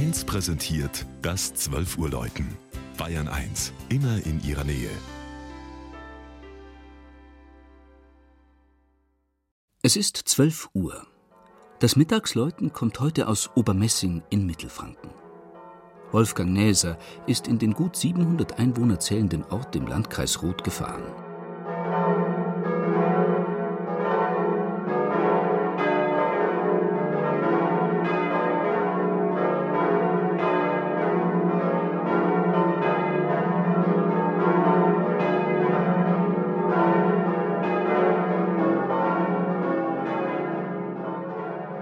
1 präsentiert das 12 Uhr Läuten. Bayern 1, immer in ihrer Nähe. Es ist 12 Uhr. Das Mittagsläuten kommt heute aus Obermessing in Mittelfranken. Wolfgang Näser ist in den gut 700 Einwohner zählenden Ort im Landkreis Roth gefahren.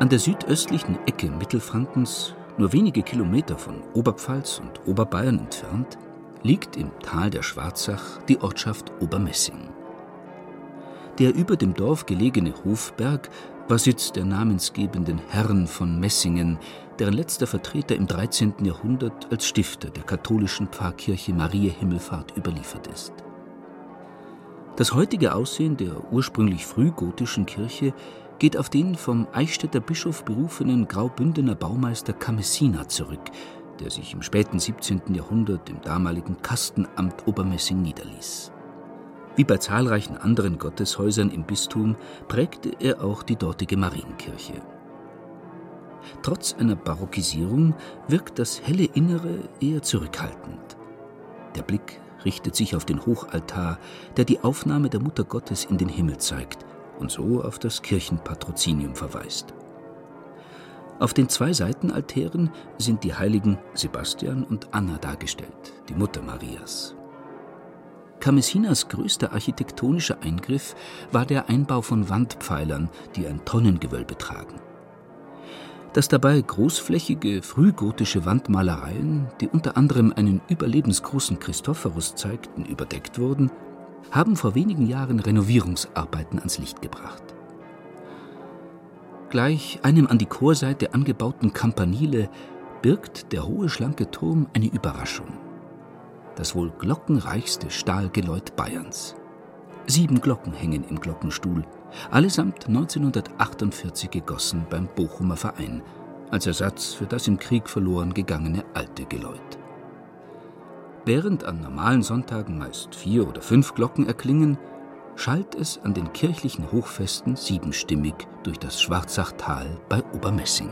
An der südöstlichen Ecke Mittelfrankens, nur wenige Kilometer von Oberpfalz und Oberbayern entfernt, liegt im Tal der Schwarzach die Ortschaft Obermessing. Der über dem Dorf gelegene Hofberg war Sitz der namensgebenden Herren von Messingen, deren letzter Vertreter im 13. Jahrhundert als Stifter der katholischen Pfarrkirche Maria Himmelfahrt überliefert ist. Das heutige Aussehen der ursprünglich frühgotischen Kirche geht auf den vom Eichstätter Bischof berufenen Graubündener Baumeister Kamessina zurück, der sich im späten 17. Jahrhundert im damaligen Kastenamt Obermessing niederließ. Wie bei zahlreichen anderen Gotteshäusern im Bistum prägte er auch die dortige Marienkirche. Trotz einer Barockisierung wirkt das helle Innere eher zurückhaltend. Der Blick richtet sich auf den Hochaltar, der die Aufnahme der Mutter Gottes in den Himmel zeigt und so auf das Kirchenpatrozinium verweist. Auf den zwei Seitenaltären sind die Heiligen Sebastian und Anna dargestellt, die Mutter Marias. Kamessinas größter architektonischer Eingriff war der Einbau von Wandpfeilern, die ein Tonnengewölbe tragen. Dass dabei großflächige frühgotische Wandmalereien, die unter anderem einen überlebensgroßen Christophorus zeigten, überdeckt wurden, haben vor wenigen Jahren Renovierungsarbeiten ans Licht gebracht. Gleich einem an die Chorseite angebauten Campanile birgt der hohe schlanke Turm eine Überraschung. Das wohl glockenreichste Stahlgeläut Bayerns. Sieben Glocken hängen im Glockenstuhl, allesamt 1948 gegossen beim Bochumer Verein, als Ersatz für das im Krieg verloren gegangene alte Geläut. Während an normalen Sonntagen meist vier oder fünf Glocken erklingen, schallt es an den kirchlichen Hochfesten siebenstimmig durch das Schwarzachtal bei Obermessing.